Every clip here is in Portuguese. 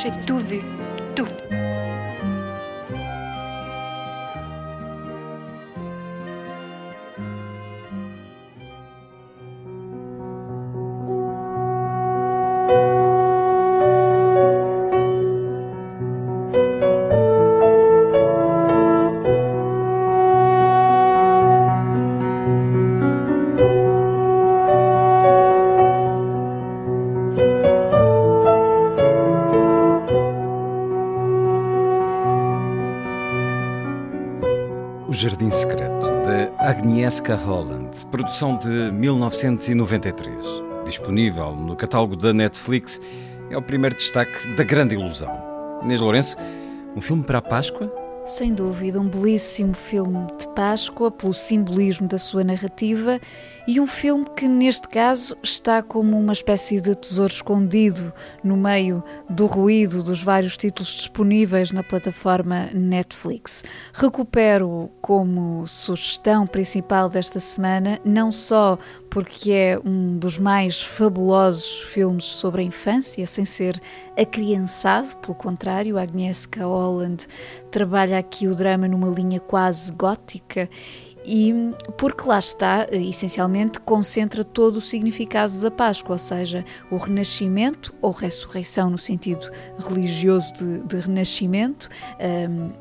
J'ai tout vu. Agnieszka Holland, produção de 1993. Disponível no catálogo da Netflix, é o primeiro destaque da Grande Ilusão. Inês Lourenço, um filme para a Páscoa? Sem dúvida, um belíssimo filme de Páscoa, pelo simbolismo da sua narrativa, e um filme que, neste caso, está como uma espécie de tesouro escondido no meio do ruído dos vários títulos disponíveis na plataforma Netflix. Recupero como sugestão principal desta semana, não só porque é um dos mais fabulosos filmes sobre a infância, sem ser acriançado, pelo contrário, Agnieszka Holland trabalha aqui o drama numa linha quase gótica e porque lá está, essencialmente, concentra todo o significado da Páscoa, ou seja, o renascimento ou ressurreição no sentido religioso de, de renascimento,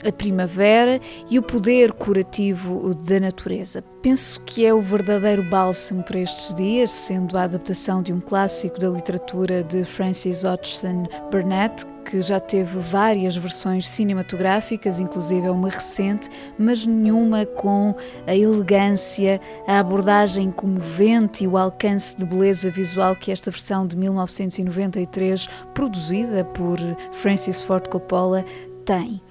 a primavera e o poder curativo da natureza. Penso que é o verdadeiro bálsamo para estes dias, sendo a adaptação de um clássico da literatura de Francis Hodgson Burnett, que já teve várias versões cinematográficas, inclusive uma recente, mas nenhuma com a elegância, a abordagem comovente e o alcance de beleza visual que esta versão de 1993, produzida por Francis Ford Coppola, tem.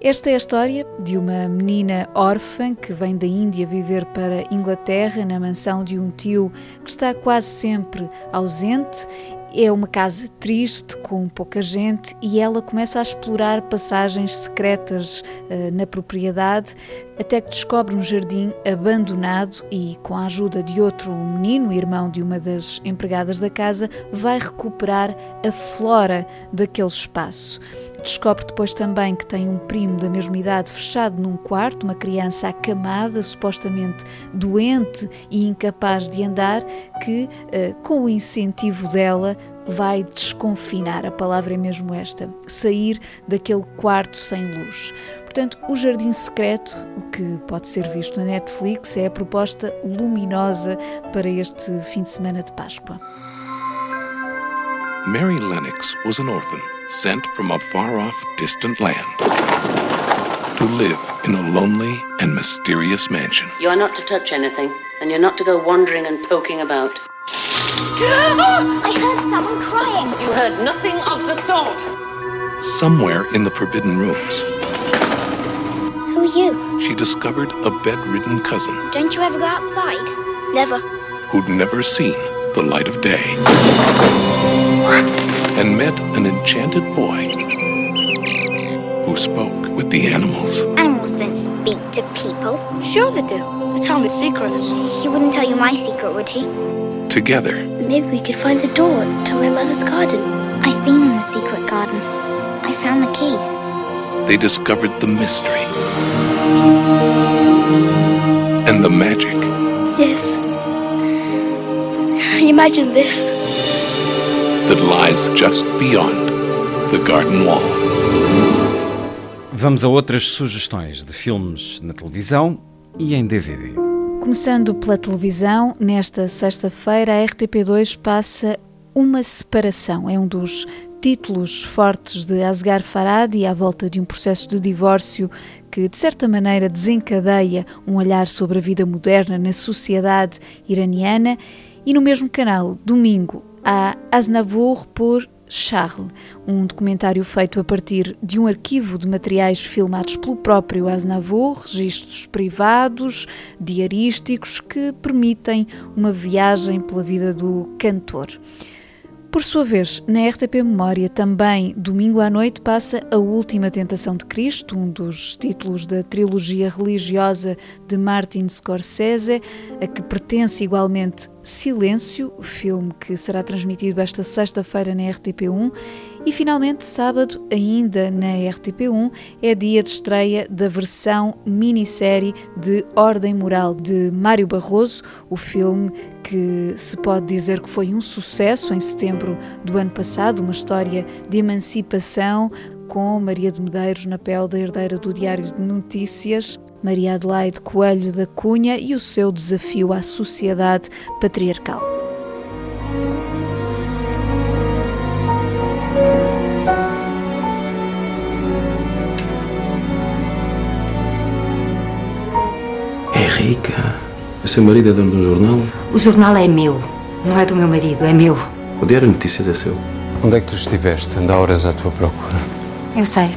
Esta é a história de uma menina órfã que vem da Índia viver para Inglaterra na mansão de um tio que está quase sempre ausente é uma casa triste, com pouca gente, e ela começa a explorar passagens secretas uh, na propriedade, até que descobre um jardim abandonado e, com a ajuda de outro menino, irmão de uma das empregadas da casa, vai recuperar a flora daquele espaço. Descobre depois também que tem um primo da mesma idade fechado num quarto, uma criança acamada, supostamente doente e incapaz de andar, que, uh, com o incentivo dela, vai desconfinar, a palavra é mesmo esta, sair daquele quarto sem luz. Portanto, o Jardim Secreto, que pode ser visto na Netflix, é a proposta luminosa para este fim de semana de Páscoa. Mary Lennox was an orphan sent from a far off, distant land to live in a lonely and mysterious mansion. You are not to touch anything, and you're not to go wandering and poking about. I heard someone crying. You heard nothing of the sort. Somewhere in the forbidden rooms, Who are you? she discovered a bedridden cousin Don't you ever go outside? Never. who'd never seen the light of day and met an enchanted boy who spoke with the animals. Animals don't speak to people. Sure they do. They tell me secrets. He wouldn't tell you my secret, would he? Together, Maybe we could find the door to my mother's garden. I've been in the secret garden. I found the key. they discovered the mystery and the magic Yes. Imagine this. That lies just beyond the garden wall. Vamos a outras sugestões de filmes na televisão e em DVD. Começando pela televisão, nesta sexta-feira a RTP2 passa Uma Separação. É um dos títulos fortes de Asghar Farhadi à volta de um processo de divórcio que, de certa maneira, desencadeia um olhar sobre a vida moderna na sociedade iraniana. E no mesmo canal, domingo, há Aznavour por Charles, um documentário feito a partir de um arquivo de materiais filmados pelo próprio Aznavour, registros privados, diarísticos, que permitem uma viagem pela vida do cantor. Por sua vez, na RTP Memória, também domingo à noite passa A Última Tentação de Cristo, um dos títulos da trilogia religiosa de Martin Scorsese, a que pertence igualmente Silêncio, filme que será transmitido esta sexta-feira na RTP1 e finalmente, sábado, ainda na RTP1, é dia de estreia da versão minissérie de Ordem Moral de Mário Barroso, o filme que se pode dizer que foi um sucesso em setembro do ano passado, uma história de emancipação com Maria de Medeiros na pele da herdeira do Diário de Notícias. Maria Adelaide Coelho da Cunha e o seu desafio à sociedade patriarcal. Henrique, o seu marido é dono de um jornal? O jornal é meu, não é do meu marido, é meu. O Diário de Notícias é seu. Onde é que tu estiveste? Anda horas à tua procura. Eu sei.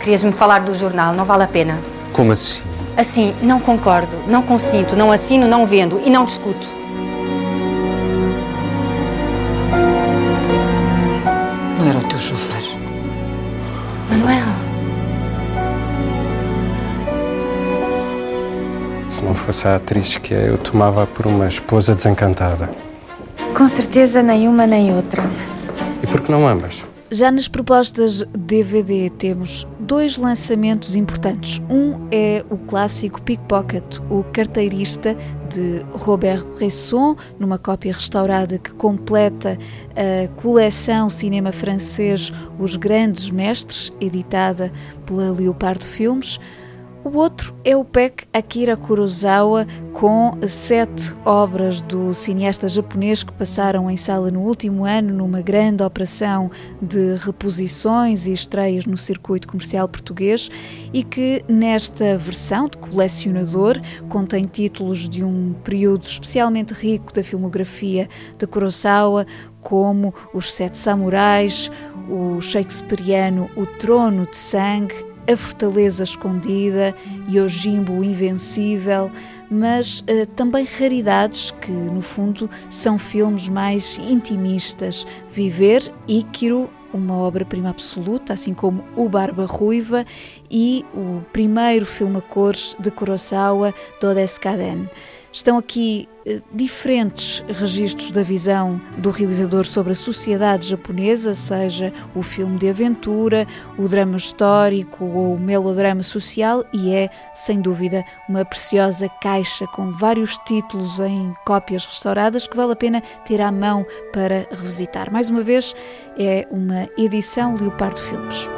Querias-me falar do jornal, não vale a pena. Como assim? Assim, não concordo, não consinto, não assino, não vendo e não discuto. Não era o teu chofer. Manuel. Se não fosse a atriz que é, eu tomava por uma esposa desencantada. Com certeza, nenhuma nem outra. E por que não ambas? Já nas propostas DVD temos dois lançamentos importantes. Um é o clássico Pickpocket, o carteirista de Robert Bresson, numa cópia restaurada que completa a coleção cinema francês Os Grandes Mestres, editada pela Leopardo Filmes. O outro é o PEC Akira Kurosawa, com sete obras do cineasta japonês que passaram em sala no último ano numa grande operação de reposições e estreias no circuito comercial português e que, nesta versão de colecionador, contém títulos de um período especialmente rico da filmografia de Kurosawa, como Os Sete Samurais, o shakespeariano O Trono de Sangue, a Fortaleza Escondida, Yojimbo Invencível, mas uh, também raridades que, no fundo, são filmes mais intimistas. Viver, Ikiro, uma obra-prima absoluta, assim como O Barba Ruiva e o primeiro filme a cores de Kurosawa, Dodeskaden. Estão aqui eh, diferentes registros da visão do realizador sobre a sociedade japonesa, seja o filme de aventura, o drama histórico ou o melodrama social, e é, sem dúvida, uma preciosa caixa com vários títulos em cópias restauradas que vale a pena ter à mão para revisitar. Mais uma vez, é uma edição Leopardo Filmes.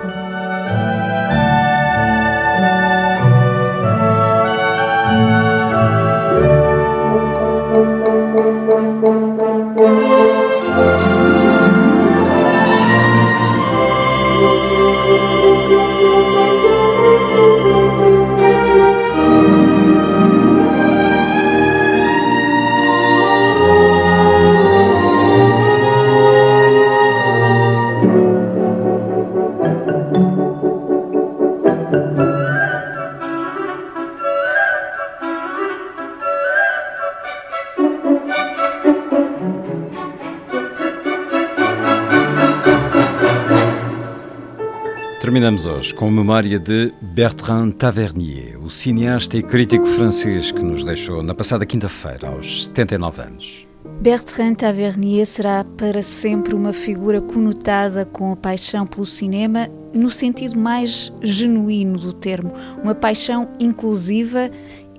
Terminamos hoje com a memória de Bertrand Tavernier, o cineasta e crítico francês que nos deixou na passada quinta-feira, aos 79 anos. Bertrand Tavernier será para sempre uma figura conotada com a paixão pelo cinema no sentido mais genuíno do termo, uma paixão inclusiva,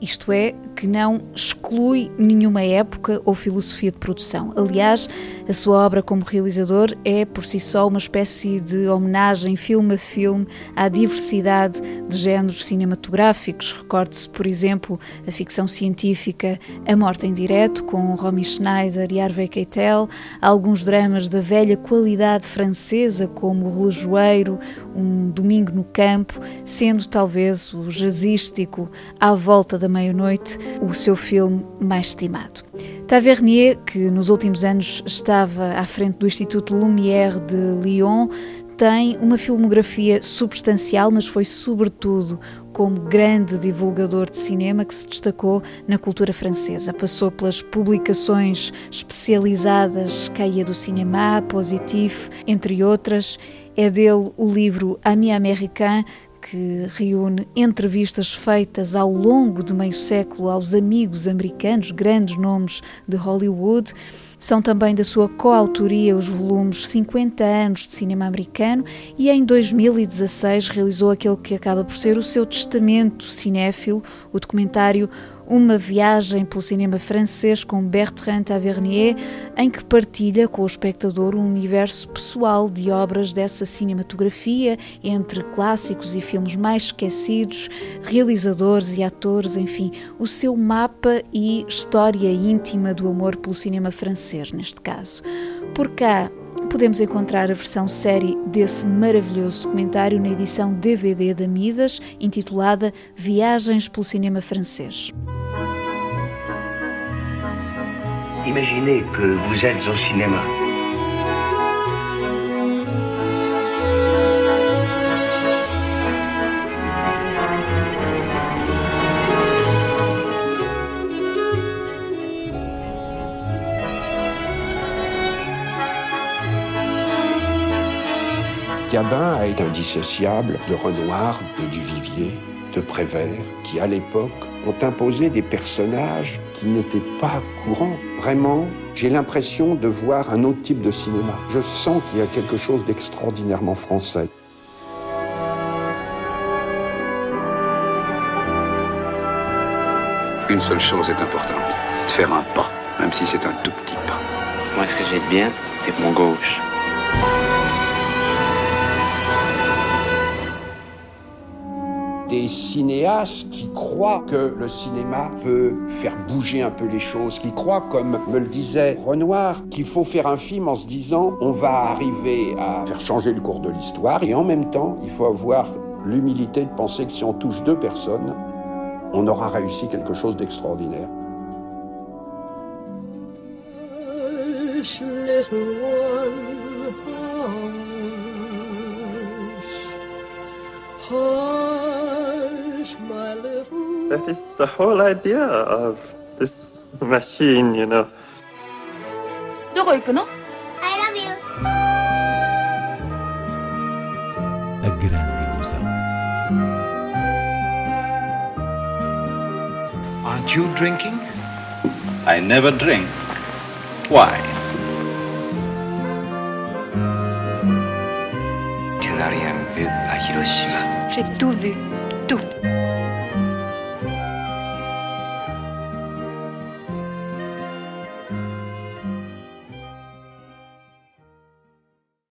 isto é, que não exclui nenhuma época ou filosofia de produção. Aliás, a sua obra como realizador é por si só uma espécie de homenagem, filme a filme, à diversidade de géneros cinematográficos. Recorde-se, por exemplo, a ficção científica A Morte em Direto, com Romy Schneider e Harvey Keitel, alguns dramas da velha qualidade francesa, como O Relojoeiro, Um Domingo no Campo, sendo talvez o jazzístico À Volta da Meia-Noite o seu filme mais estimado. Tavernier, que nos últimos anos estava à frente do Instituto Lumière de Lyon, tem uma filmografia substancial, mas foi sobretudo como grande divulgador de cinema que se destacou na cultura francesa. Passou pelas publicações especializadas Caia do Cinema, Positif, entre outras. É dele o livro Ami Américain, que reúne entrevistas feitas ao longo de meio século aos amigos americanos, grandes nomes de Hollywood. São também da sua coautoria os volumes 50 anos de cinema americano e em 2016 realizou aquele que acaba por ser o seu testamento cinéfilo, o documentário uma viagem pelo cinema francês com Bertrand Tavernier, em que partilha com o espectador um universo pessoal de obras dessa cinematografia, entre clássicos e filmes mais esquecidos, realizadores e atores, enfim, o seu mapa e história íntima do amor pelo cinema francês, neste caso. Por cá, podemos encontrar a versão série desse maravilhoso documentário na edição DVD da Midas, intitulada Viagens pelo Cinema Francês. Imaginez que vous êtes au cinéma. Gabin été indissociable de Renoir, de Duvivier, de Prévert, qui à l'époque ont imposé des personnages qui n'étaient pas courants. Vraiment, j'ai l'impression de voir un autre type de cinéma. Je sens qu'il y a quelque chose d'extraordinairement français. Une seule chose est importante, de faire un pas, même si c'est un tout petit pas. Moi, ce que j'ai de bien, c'est mon gauche. Cinéastes qui croient que le cinéma peut faire bouger un peu les choses, qui croient, comme me le disait Renoir, qu'il faut faire un film en se disant on va arriver à faire changer le cours de l'histoire et en même temps il faut avoir l'humilité de penser que si on touche deux personnes, on aura réussi quelque chose d'extraordinaire. That is the whole idea of this machine, you know. どこ行くの I love you. A grande ilusão. Aren't you drinking? I never drink. Why? Tu n'as rien vu à Hiroshima. J'ai tout vu,